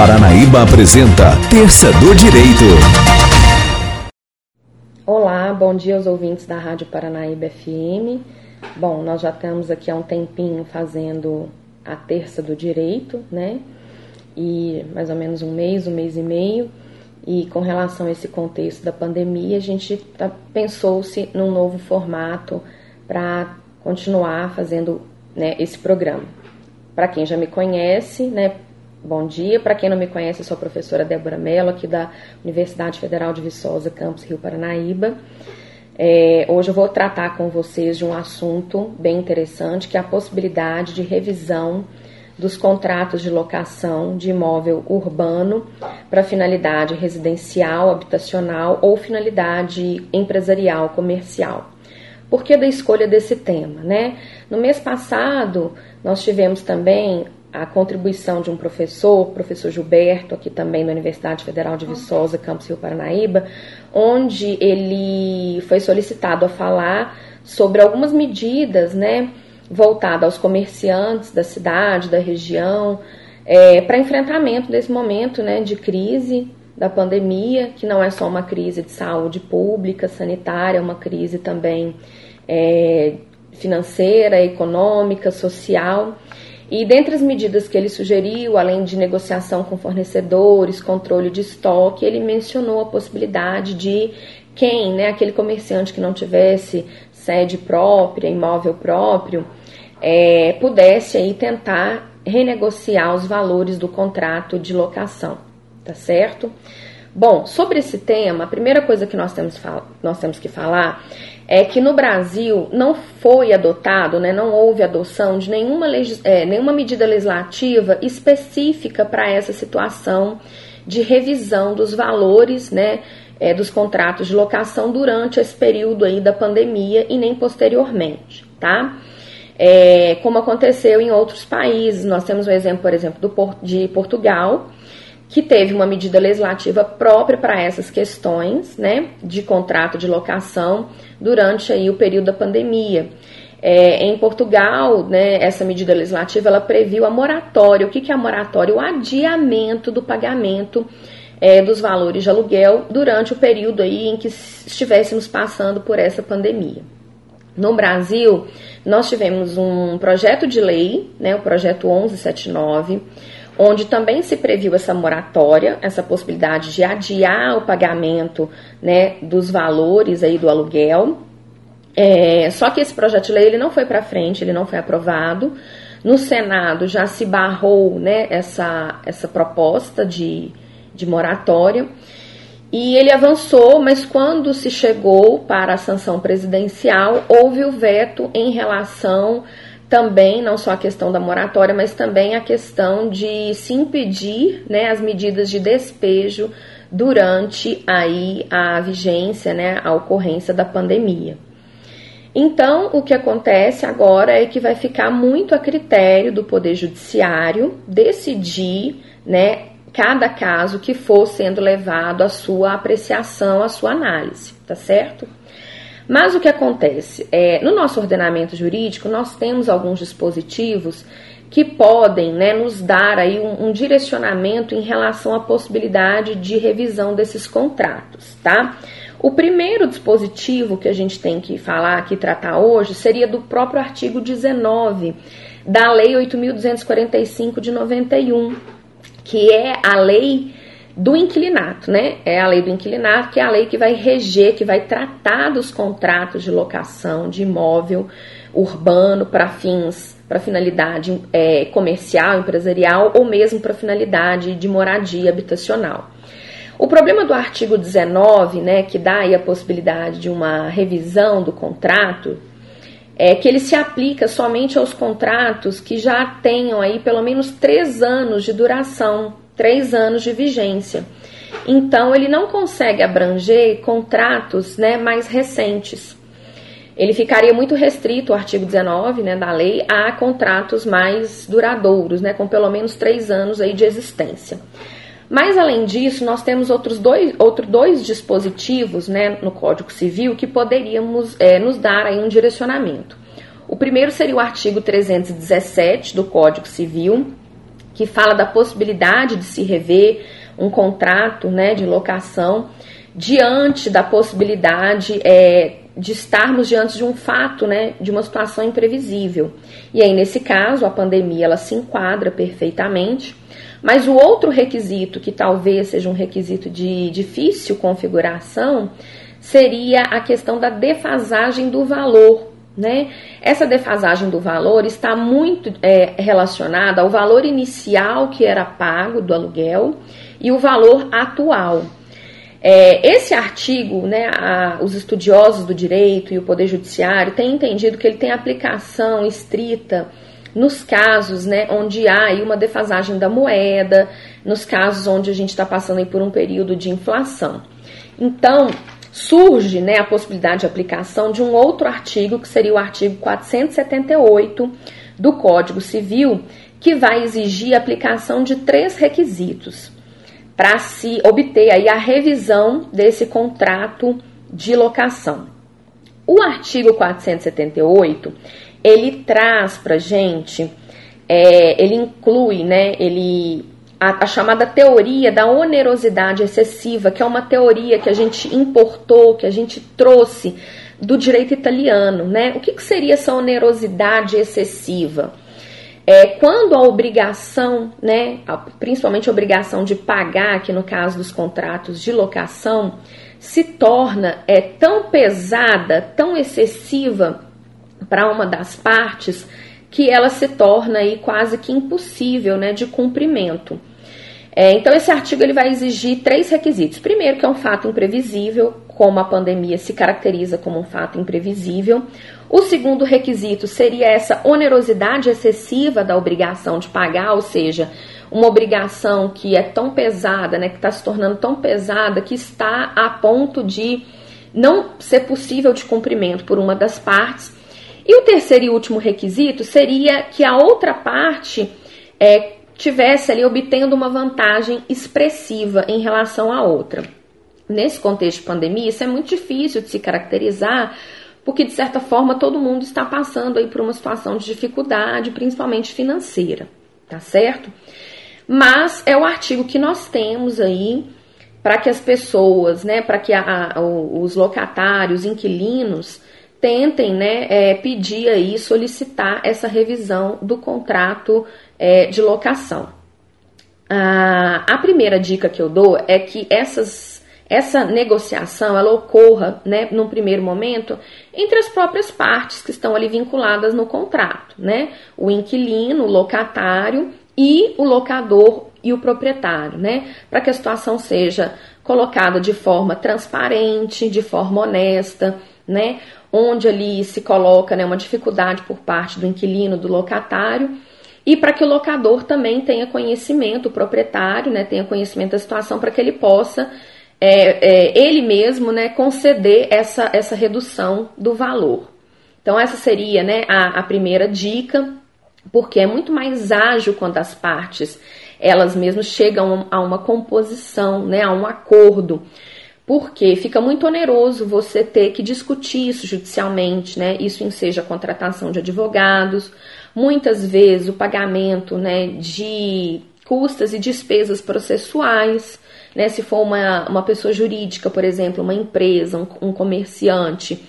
Paranaíba apresenta Terça do Direito. Olá, bom dia aos ouvintes da Rádio Paranaíba FM. Bom, nós já estamos aqui há um tempinho fazendo a Terça do Direito, né? E mais ou menos um mês, um mês e meio. E com relação a esse contexto da pandemia, a gente tá, pensou-se num novo formato para continuar fazendo né, esse programa. Para quem já me conhece, né, bom dia. Para quem não me conhece, eu sou a professora Débora Mello, aqui da Universidade Federal de Viçosa, campus Rio Paranaíba. É, hoje eu vou tratar com vocês de um assunto bem interessante, que é a possibilidade de revisão dos contratos de locação de imóvel urbano para finalidade residencial, habitacional ou finalidade empresarial, comercial. Por que da escolha desse tema? Né? No mês passado, nós tivemos também a contribuição de um professor, professor Gilberto, aqui também da Universidade Federal de Viçosa, Campus Rio Paranaíba, onde ele foi solicitado a falar sobre algumas medidas, né, voltadas aos comerciantes da cidade, da região, é, para enfrentamento desse momento, né, de crise da pandemia, que não é só uma crise de saúde pública, sanitária, é uma crise também é, financeira, econômica, social. E dentre as medidas que ele sugeriu, além de negociação com fornecedores, controle de estoque, ele mencionou a possibilidade de quem, né, aquele comerciante que não tivesse sede própria, imóvel próprio, é, pudesse aí tentar renegociar os valores do contrato de locação, tá certo? Bom, sobre esse tema, a primeira coisa que nós temos, nós temos que falar é que no Brasil não foi adotado, né, não houve adoção de nenhuma, é, nenhuma medida legislativa específica para essa situação de revisão dos valores né, é, dos contratos de locação durante esse período aí da pandemia e nem posteriormente, tá? É, como aconteceu em outros países, nós temos um exemplo, por exemplo, do, de Portugal, que teve uma medida legislativa própria para essas questões, né, de contrato de locação durante aí o período da pandemia. É, em Portugal, né, essa medida legislativa ela previu a moratória. O que, que é a moratória? O adiamento do pagamento é, dos valores de aluguel durante o período aí em que estivéssemos passando por essa pandemia. No Brasil, nós tivemos um projeto de lei, né, o projeto 1179, onde também se previu essa moratória, essa possibilidade de adiar o pagamento né, dos valores aí do aluguel. É, só que esse projeto de lei ele não foi para frente, ele não foi aprovado. No Senado já se barrou né, essa, essa proposta de, de moratória. E ele avançou, mas quando se chegou para a sanção presidencial, houve o veto em relação também não só a questão da moratória, mas também a questão de se impedir né, as medidas de despejo durante aí a vigência, né, a ocorrência da pandemia. Então, o que acontece agora é que vai ficar muito a critério do Poder Judiciário decidir, né, cada caso que for sendo levado à sua apreciação, à sua análise, tá certo? Mas o que acontece? É, no nosso ordenamento jurídico, nós temos alguns dispositivos que podem né, nos dar aí um, um, direcionamento em relação à possibilidade de revisão desses contratos, tá? O primeiro dispositivo que a gente tem que falar aqui, tratar hoje, seria do próprio artigo 19 da Lei 8.245 de 91, que é a lei do inquilinato, né? É a lei do inquilinato, que é a lei que vai reger, que vai tratar dos contratos de locação de imóvel urbano para fins, para finalidade é, comercial, empresarial ou mesmo para finalidade de moradia habitacional. O problema do artigo 19, né, que dá aí a possibilidade de uma revisão do contrato, é que ele se aplica somente aos contratos que já tenham aí pelo menos três anos de duração, três anos de vigência. Então, ele não consegue abranger contratos né, mais recentes. Ele ficaria muito restrito, o artigo 19 né, da lei, a contratos mais duradouros, né, com pelo menos três anos aí de existência. Mas, além disso, nós temos outros dois, outros dois dispositivos né, no Código Civil que poderíamos é, nos dar aí um direcionamento. O primeiro seria o artigo 317 do Código Civil, que fala da possibilidade de se rever um contrato né, de locação diante da possibilidade é, de estarmos diante de um fato, né, de uma situação imprevisível. E aí, nesse caso, a pandemia ela se enquadra perfeitamente. Mas o outro requisito, que talvez seja um requisito de difícil configuração, seria a questão da defasagem do valor. Né? Essa defasagem do valor está muito é, relacionada ao valor inicial que era pago do aluguel e o valor atual. É, esse artigo, né, a, os estudiosos do direito e o Poder Judiciário têm entendido que ele tem aplicação estrita nos casos né, onde há uma defasagem da moeda, nos casos onde a gente está passando por um período de inflação. Então, surge né, a possibilidade de aplicação de um outro artigo, que seria o artigo 478 do Código Civil, que vai exigir a aplicação de três requisitos para se obter aí a revisão desse contrato de locação. O artigo 478 ele traz para gente, é, ele inclui, né, ele a, a, chamada teoria da onerosidade excessiva, que é uma teoria que a gente importou, que a gente trouxe do direito italiano, né? O que, que seria essa onerosidade excessiva? É quando a obrigação, né, principalmente a obrigação de pagar, aqui no caso dos contratos de locação, se torna é, tão pesada, tão excessiva para uma das partes, que ela se torna aí quase que impossível né, de cumprimento. É, então, esse artigo ele vai exigir três requisitos. Primeiro, que é um fato imprevisível, como a pandemia se caracteriza como um fato imprevisível. O segundo requisito seria essa onerosidade excessiva da obrigação de pagar, ou seja, uma obrigação que é tão pesada, né, que está se tornando tão pesada que está a ponto de não ser possível de cumprimento por uma das partes. E o terceiro e último requisito seria que a outra parte é, tivesse ali obtendo uma vantagem expressiva em relação à outra. Nesse contexto de pandemia, isso é muito difícil de se caracterizar, porque de certa forma todo mundo está passando aí por uma situação de dificuldade, principalmente financeira, tá certo? Mas é o artigo que nós temos aí para que as pessoas, né, para que a, a, os locatários, inquilinos, tentem né, é, pedir aí, solicitar essa revisão do contrato é, de locação. Ah, a primeira dica que eu dou é que essas, essa negociação ela ocorra, né, num primeiro momento, entre as próprias partes que estão ali vinculadas no contrato, né? O inquilino, o locatário e o locador e o proprietário, né? Para que a situação seja colocada de forma transparente, de forma honesta, né? onde ali se coloca né, uma dificuldade por parte do inquilino, do locatário, e para que o locador também tenha conhecimento, o proprietário né, tenha conhecimento da situação, para que ele possa, é, é, ele mesmo, né, conceder essa, essa redução do valor. Então, essa seria né, a, a primeira dica, porque é muito mais ágil quando as partes elas mesmas chegam a uma composição, né, a um acordo porque fica muito oneroso você ter que discutir isso judicialmente, né? Isso enseja a contratação de advogados, muitas vezes o pagamento, né, de custas e despesas processuais, né? Se for uma, uma pessoa jurídica, por exemplo, uma empresa, um, um comerciante,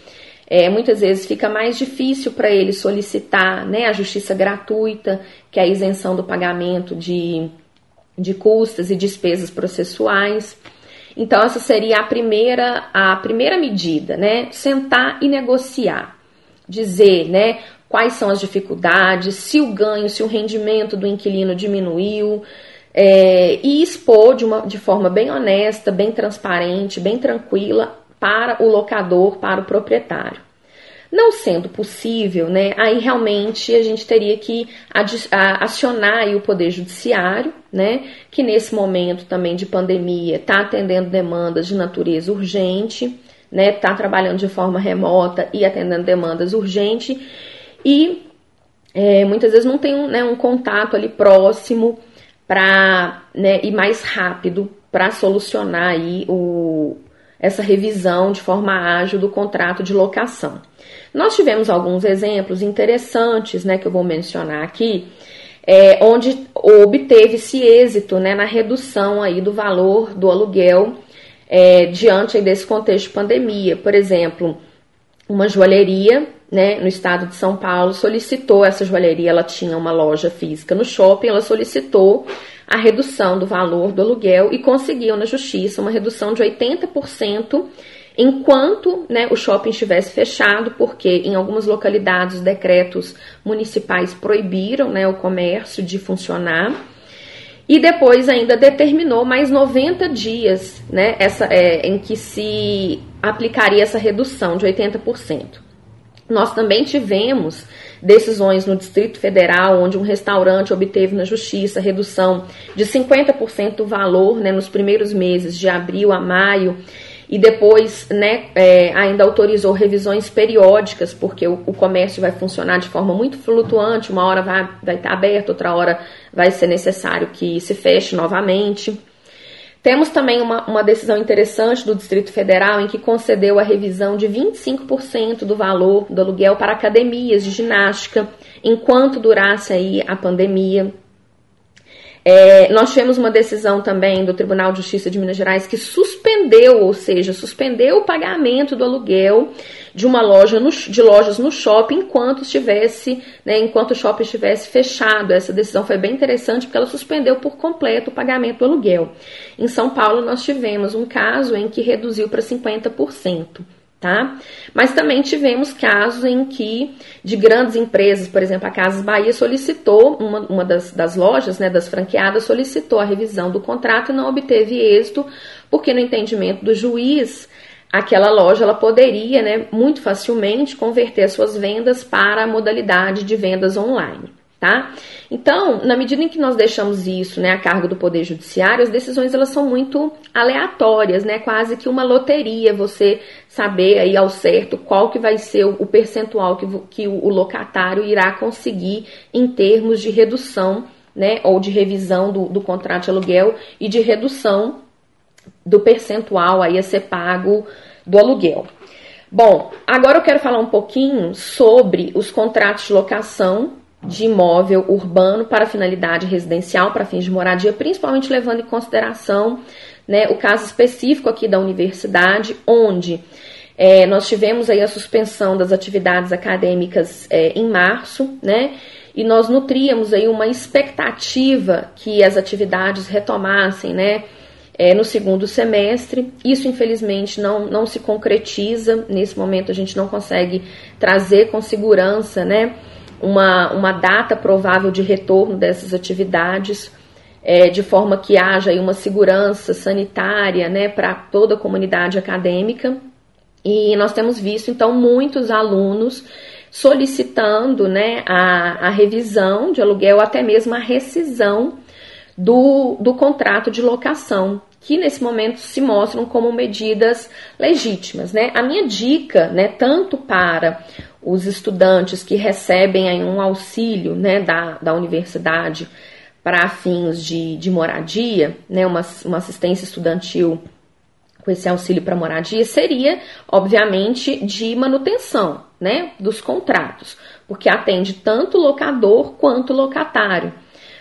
é, muitas vezes fica mais difícil para ele solicitar né, a justiça gratuita, que é a isenção do pagamento de, de custas e despesas processuais. Então essa seria a primeira a primeira medida, né? Sentar e negociar, dizer, né? Quais são as dificuldades, se o ganho, se o rendimento do inquilino diminuiu, é, e expor de, uma, de forma bem honesta, bem transparente, bem tranquila para o locador, para o proprietário. Não sendo possível, né, aí realmente a gente teria que acionar o Poder Judiciário, né, que nesse momento também de pandemia está atendendo demandas de natureza urgente, né, está trabalhando de forma remota e atendendo demandas urgentes e é, muitas vezes não tem um, né, um contato ali próximo para né, e mais rápido para solucionar aí o, essa revisão de forma ágil do contrato de locação. Nós tivemos alguns exemplos interessantes, né, que eu vou mencionar aqui, é, onde obteve-se êxito né, na redução aí do valor do aluguel é, diante desse contexto de pandemia. Por exemplo, uma joalheria né, no estado de São Paulo solicitou essa joalheria, ela tinha uma loja física no shopping, ela solicitou a redução do valor do aluguel e conseguiu na justiça uma redução de 80% enquanto né, o shopping estivesse fechado, porque em algumas localidades os decretos municipais proibiram né, o comércio de funcionar. E depois ainda determinou mais 90 dias né, essa, é, em que se aplicaria essa redução de 80%. Nós também tivemos decisões no Distrito Federal, onde um restaurante obteve na justiça redução de 50% do valor né, nos primeiros meses de abril a maio e depois né, é, ainda autorizou revisões periódicas, porque o, o, comércio vai funcionar de forma muito flutuante, uma hora vai, vai estar aberto, outra hora vai ser necessário que se feche novamente. Temos também uma, uma decisão interessante do Distrito Federal em que concedeu a revisão de 25% do valor do aluguel para academias de ginástica enquanto durasse aí a pandemia. É, nós tivemos uma decisão também do Tribunal de Justiça de Minas Gerais que suspendeu, ou seja, suspendeu o pagamento do aluguel de uma loja no, de lojas no shopping enquanto estivesse, né, enquanto o shopping estivesse fechado. Essa decisão foi bem interessante porque ela suspendeu por completo o pagamento do aluguel. Em São Paulo nós tivemos um caso em que reduziu para 50% tá? Mas também tivemos casos em que de grandes empresas, por exemplo, a Casas Bahia solicitou, uma, uma das, das lojas, né, das franqueadas, solicitou a revisão do contrato e não obteve êxito, porque no entendimento do juiz, aquela loja ela poderia, né, muito facilmente converter suas vendas para a modalidade de vendas online tá? Então, na medida em que nós deixamos isso, né, a cargo do Poder Judiciário, as decisões elas são muito aleatórias, né? Quase que uma loteria, você saber aí ao certo qual que vai ser o percentual que, que o locatário irá conseguir em termos de redução, né, ou de revisão do, do contrato de aluguel e de redução do percentual aí a ser pago do aluguel. Bom, agora eu quero falar um pouquinho sobre os contratos de locação de imóvel urbano para finalidade residencial, para fins de moradia, principalmente levando em consideração né, o caso específico aqui da universidade, onde é, nós tivemos aí a suspensão das atividades acadêmicas é, em março, né? E nós nutríamos aí uma expectativa que as atividades retomassem, né? É, no segundo semestre. Isso, infelizmente, não, não se concretiza. Nesse momento, a gente não consegue trazer com segurança, né? Uma, uma data provável de retorno dessas atividades, é, de forma que haja uma segurança sanitária né, para toda a comunidade acadêmica. E nós temos visto, então, muitos alunos solicitando né, a, a revisão de aluguel, até mesmo a rescisão do, do contrato de locação, que nesse momento se mostram como medidas legítimas. Né? A minha dica, né, tanto para os estudantes que recebem aí um auxílio né, da, da universidade para fins de, de moradia, né, uma, uma assistência estudantil com esse auxílio para moradia, seria, obviamente, de manutenção né, dos contratos, porque atende tanto locador quanto locatário.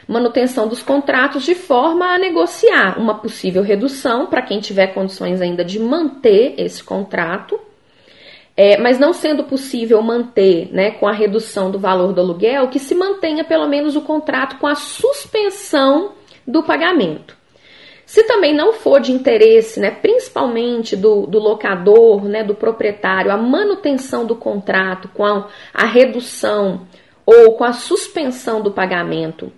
Manutenção dos contratos de forma a negociar uma possível redução para quem tiver condições ainda de manter esse contrato é, mas não sendo possível manter, né, com a redução do valor do aluguel, que se mantenha pelo menos o contrato com a suspensão do pagamento. Se também não for de interesse, né, principalmente do, do locador, né, do proprietário, a manutenção do contrato com a, a redução ou com a suspensão do pagamento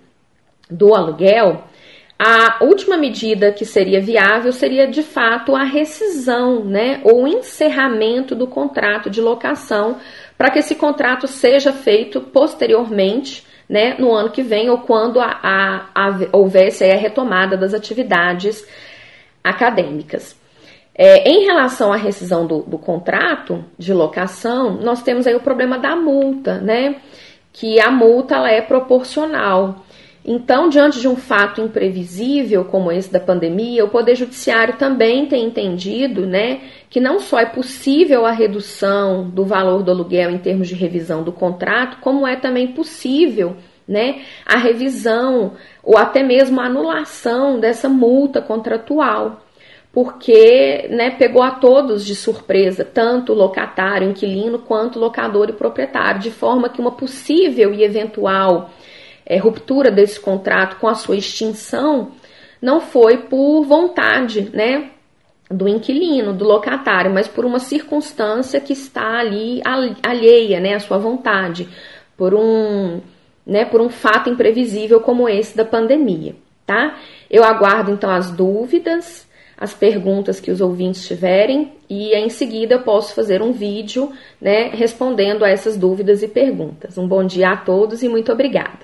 do aluguel, a última medida que seria viável seria de fato a rescisão, né, ou encerramento do contrato de locação, para que esse contrato seja feito posteriormente, né, no ano que vem ou quando a, a, a houvesse a retomada das atividades acadêmicas. É, em relação à rescisão do, do, contrato de locação, nós temos aí o problema da multa, né? Que a multa ela é proporcional. Então, diante de um fato imprevisível como esse da pandemia, o Poder Judiciário também tem entendido né, que não só é possível a redução do valor do aluguel em termos de revisão do contrato, como é também possível né, a revisão ou até mesmo a anulação dessa multa contratual, porque né, pegou a todos de surpresa, tanto o locatário, inquilino, quanto locador e proprietário, de forma que uma possível e eventual é, ruptura desse contrato com a sua extinção não foi por vontade, né, do inquilino, do locatário, mas por uma circunstância que está ali alheia, né, à sua vontade, por um, né, por um fato imprevisível como esse da pandemia, tá? Eu aguardo então as dúvidas, as perguntas que os ouvintes tiverem e em seguida eu posso fazer um vídeo, né, respondendo a essas dúvidas e perguntas. Um bom dia a todos e muito obrigada.